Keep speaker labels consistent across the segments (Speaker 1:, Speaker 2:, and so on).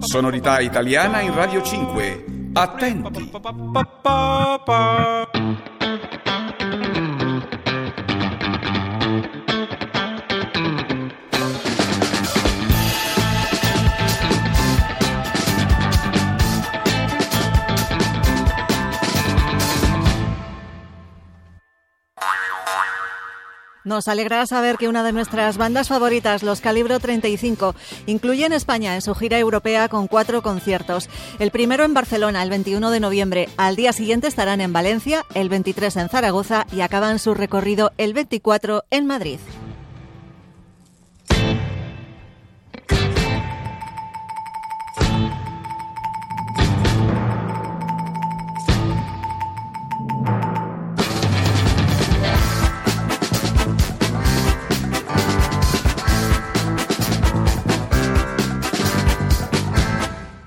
Speaker 1: Sonorità italiana in Radio 5. Attenti.
Speaker 2: Nos alegra saber que una de nuestras bandas favoritas, los Calibro 35, incluye en España en su gira europea con cuatro conciertos. El primero en Barcelona el 21 de noviembre. Al día siguiente estarán en Valencia, el 23 en Zaragoza y acaban su recorrido el 24 en Madrid.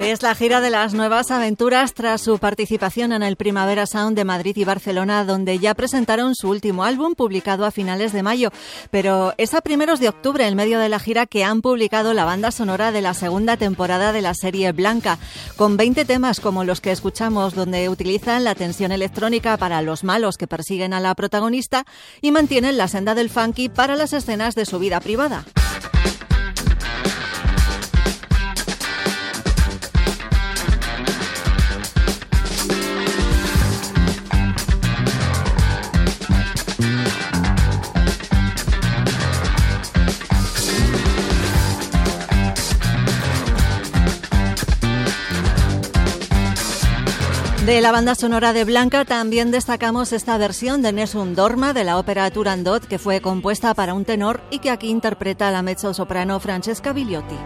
Speaker 2: Es la gira de las nuevas aventuras tras su participación en el Primavera Sound de Madrid y Barcelona, donde ya presentaron su último álbum publicado a finales de mayo. Pero es a primeros de octubre, en medio de la gira, que han publicado la banda sonora de la segunda temporada de la serie Blanca, con 20 temas como los que escuchamos, donde utilizan la tensión electrónica para los malos que persiguen a la protagonista y mantienen la senda del funky para las escenas de su vida privada. De la banda sonora de Blanca también destacamos esta versión de Nessun Dorma de la ópera Turandot que fue compuesta para un tenor y que aquí interpreta la mezzo-soprano Francesca Vigliotti.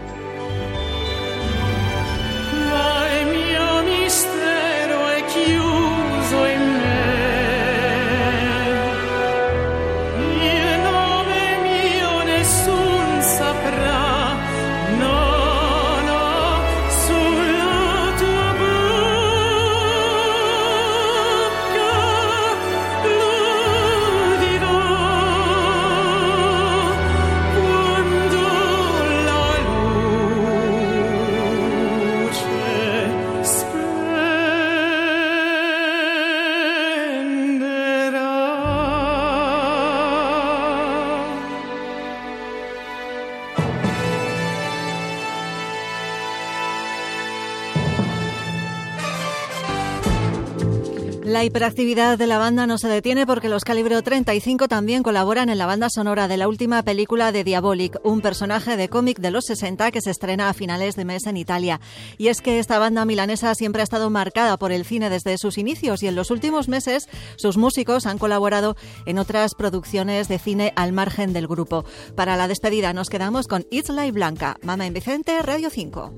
Speaker 2: La hiperactividad de la banda no se detiene porque los Calibro 35 también colaboran en la banda sonora de la última película de Diabolic, un personaje de cómic de los 60 que se estrena a finales de mes en Italia. Y es que esta banda milanesa siempre ha estado marcada por el cine desde sus inicios y en los últimos meses sus músicos han colaborado en otras producciones de cine al margen del grupo. Para la despedida nos quedamos con It's Life Blanca, Mama en Vicente, Radio 5.